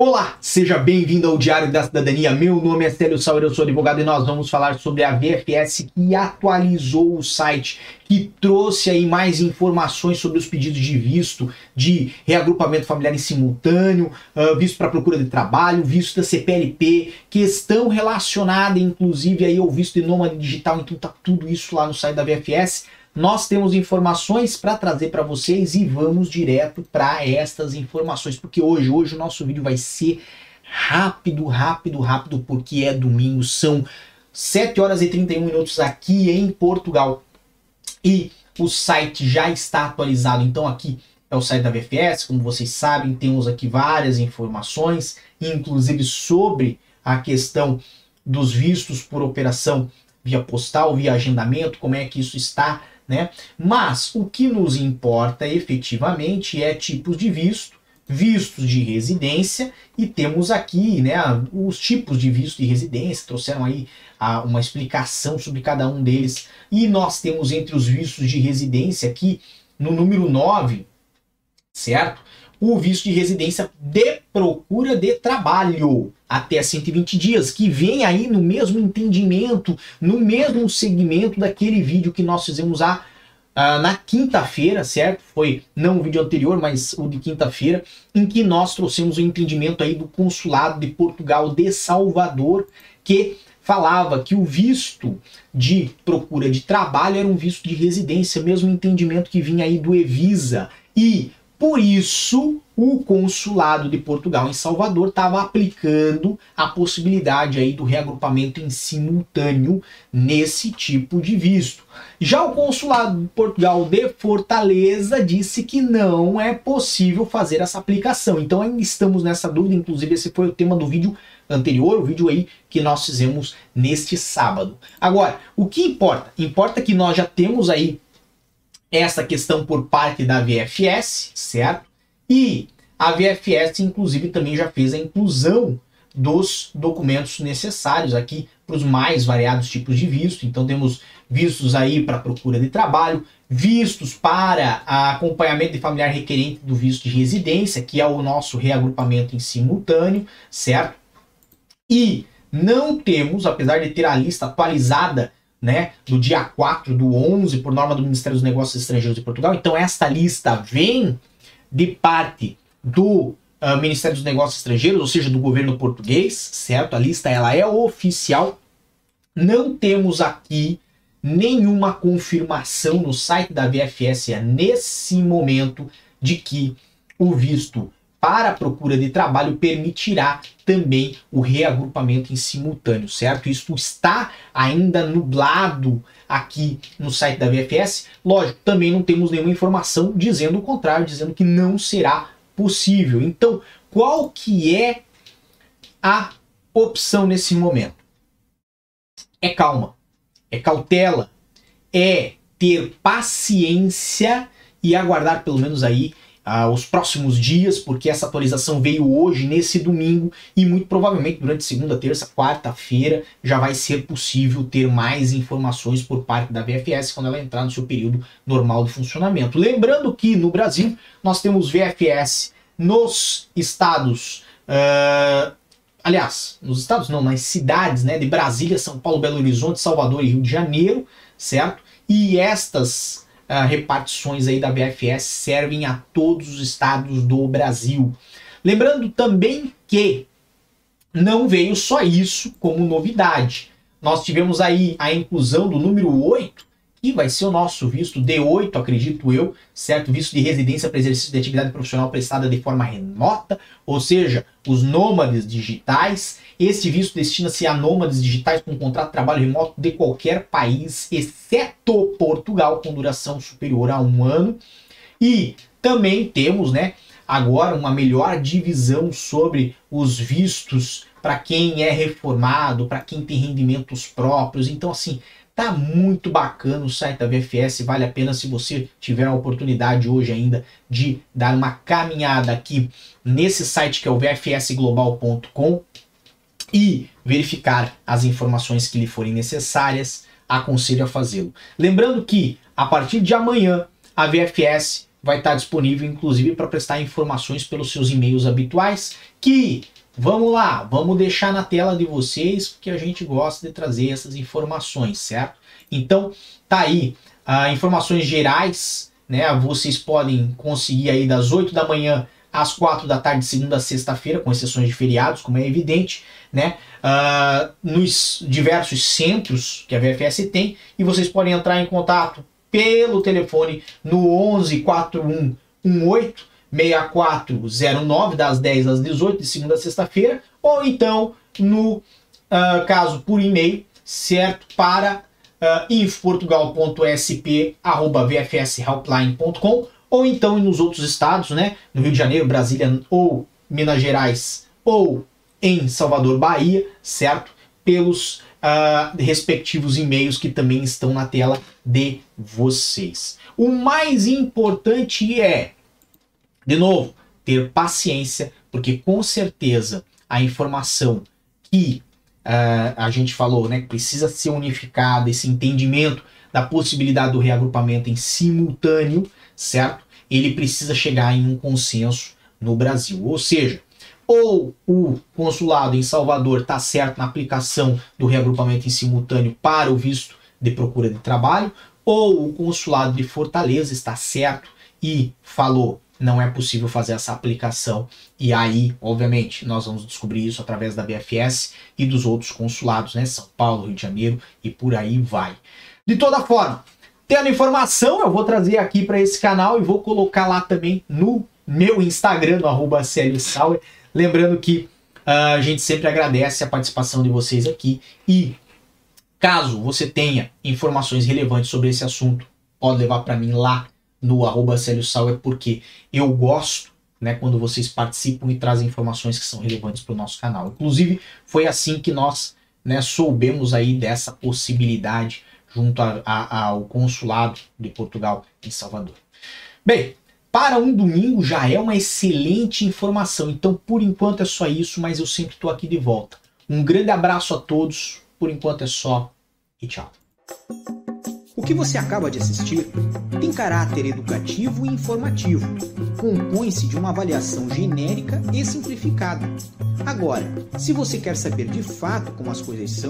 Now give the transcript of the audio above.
Olá, seja bem-vindo ao Diário da Cidadania. Meu nome é Célio Sauer, eu sou advogado e nós vamos falar sobre a VFS que atualizou o site, que trouxe aí mais informações sobre os pedidos de visto, de reagrupamento familiar em simultâneo, uh, visto para procura de trabalho, visto da CPLP, questão relacionada inclusive aí ao visto de nômade digital, então tá tudo isso lá no site da VFS nós temos informações para trazer para vocês e vamos direto para estas informações, porque hoje, hoje o nosso vídeo vai ser rápido, rápido, rápido, porque é domingo, são 7 horas e 31 minutos aqui em Portugal. E o site já está atualizado, então aqui é o site da VFS, como vocês sabem, temos aqui várias informações, inclusive sobre a questão dos vistos por operação via postal, via agendamento, como é que isso está né? Mas o que nos importa efetivamente é tipos de visto, vistos de residência e temos aqui né, os tipos de visto de residência, trouxeram aí a, uma explicação sobre cada um deles. E nós temos entre os vistos de residência aqui no número 9, certo? O visto de residência de procura de trabalho até 120 dias, que vem aí no mesmo entendimento, no mesmo segmento daquele vídeo que nós fizemos a, na quinta-feira, certo? Foi não o vídeo anterior, mas o de quinta-feira, em que nós trouxemos o entendimento aí do consulado de Portugal de Salvador, que falava que o visto de procura de trabalho era um visto de residência, mesmo entendimento que vinha aí do Evisa. E por isso, o consulado de Portugal em Salvador estava aplicando a possibilidade aí do reagrupamento em simultâneo nesse tipo de visto. Já o consulado de Portugal de Fortaleza disse que não é possível fazer essa aplicação. Então ainda estamos nessa dúvida, inclusive esse foi o tema do vídeo anterior, o vídeo aí que nós fizemos neste sábado. Agora, o que importa? Importa que nós já temos aí essa questão por parte da VFS, certo? E a VFS, inclusive, também já fez a inclusão dos documentos necessários aqui para os mais variados tipos de visto. Então temos vistos aí para procura de trabalho, vistos para acompanhamento de familiar requerente do visto de residência, que é o nosso reagrupamento em simultâneo, certo? E não temos, apesar de ter a lista atualizada né, do dia 4 do 11, por norma do Ministério dos Negócios Estrangeiros de Portugal. Então, esta lista vem de parte do uh, Ministério dos Negócios Estrangeiros, ou seja, do governo português, certo? A lista ela é oficial. Não temos aqui nenhuma confirmação no site da VFS nesse momento de que o visto para a procura de trabalho permitirá também o reagrupamento em simultâneo, certo? Isso está ainda nublado aqui no site da VFS. Lógico, também não temos nenhuma informação dizendo o contrário, dizendo que não será possível. Então, qual que é a opção nesse momento? É calma, é cautela, é ter paciência e aguardar pelo menos aí uh, os próximos dias, porque essa atualização veio hoje, nesse domingo, e muito provavelmente durante segunda, terça, quarta-feira já vai ser possível ter mais informações por parte da VFS quando ela entrar no seu período normal de funcionamento. Lembrando que no Brasil nós temos VFS nos estados. Uh, aliás, nos estados não, nas cidades né, de Brasília, São Paulo, Belo Horizonte, Salvador e Rio de Janeiro, certo? E estas uh, repartições aí da BFS servem a todos os estados do Brasil. Lembrando também que não veio só isso como novidade. Nós tivemos aí a inclusão do número 8 que vai ser o nosso visto D8, acredito eu, certo? Visto de residência para exercício de atividade profissional prestada de forma remota, ou seja, os nômades digitais. Esse visto destina-se a nômades digitais com contrato de trabalho remoto de qualquer país, exceto Portugal, com duração superior a um ano. E também temos, né, agora uma melhor divisão sobre os vistos para quem é reformado, para quem tem rendimentos próprios. Então, assim, Tá muito bacana o site da VFS, vale a pena se você tiver a oportunidade hoje ainda de dar uma caminhada aqui nesse site que é o vfsglobal.com e verificar as informações que lhe forem necessárias, aconselho a fazê-lo. Lembrando que a partir de amanhã a VFS vai estar disponível, inclusive, para prestar informações pelos seus e-mails habituais, que Vamos lá, vamos deixar na tela de vocês, porque a gente gosta de trazer essas informações, certo? Então, tá aí, uh, informações gerais, né? Vocês podem conseguir aí das 8 da manhã às 4 da tarde, segunda a sexta-feira, com exceções de feriados, como é evidente, né? Uh, nos diversos centros que a VFS tem, e vocês podem entrar em contato pelo telefone no 11 4118 6409, das 10 às 18, de segunda a sexta-feira, ou então, no uh, caso por e-mail, certo? Para uh, infoportugal.sp.vfshelpline.com, ou então nos outros estados, né? No Rio de Janeiro, Brasília ou Minas Gerais, ou em Salvador, Bahia, certo? Pelos uh, respectivos e-mails que também estão na tela de vocês. O mais importante é de novo, ter paciência, porque com certeza a informação que uh, a gente falou, né, que precisa ser unificada, esse entendimento da possibilidade do reagrupamento em simultâneo, certo? Ele precisa chegar em um consenso no Brasil. Ou seja, ou o consulado em Salvador está certo na aplicação do reagrupamento em simultâneo para o visto de procura de trabalho, ou o consulado de Fortaleza está certo e falou não é possível fazer essa aplicação. E aí, obviamente, nós vamos descobrir isso através da BFS e dos outros consulados, né? São Paulo, Rio de Janeiro e por aí vai. De toda forma, tendo informação, eu vou trazer aqui para esse canal e vou colocar lá também no meu Instagram, no arroba Lembrando que uh, a gente sempre agradece a participação de vocês aqui e caso você tenha informações relevantes sobre esse assunto, pode levar para mim lá no arroba Sal é porque eu gosto né, quando vocês participam e trazem informações que são relevantes para o nosso canal. Inclusive, foi assim que nós né, soubemos aí dessa possibilidade junto a, a, ao consulado de Portugal em Salvador. Bem, para um domingo já é uma excelente informação, então por enquanto é só isso, mas eu sempre estou aqui de volta. Um grande abraço a todos, por enquanto é só e tchau. O que você acaba de assistir tem caráter educativo e informativo. Compõe-se de uma avaliação genérica e simplificada. Agora, se você quer saber de fato como as coisas são,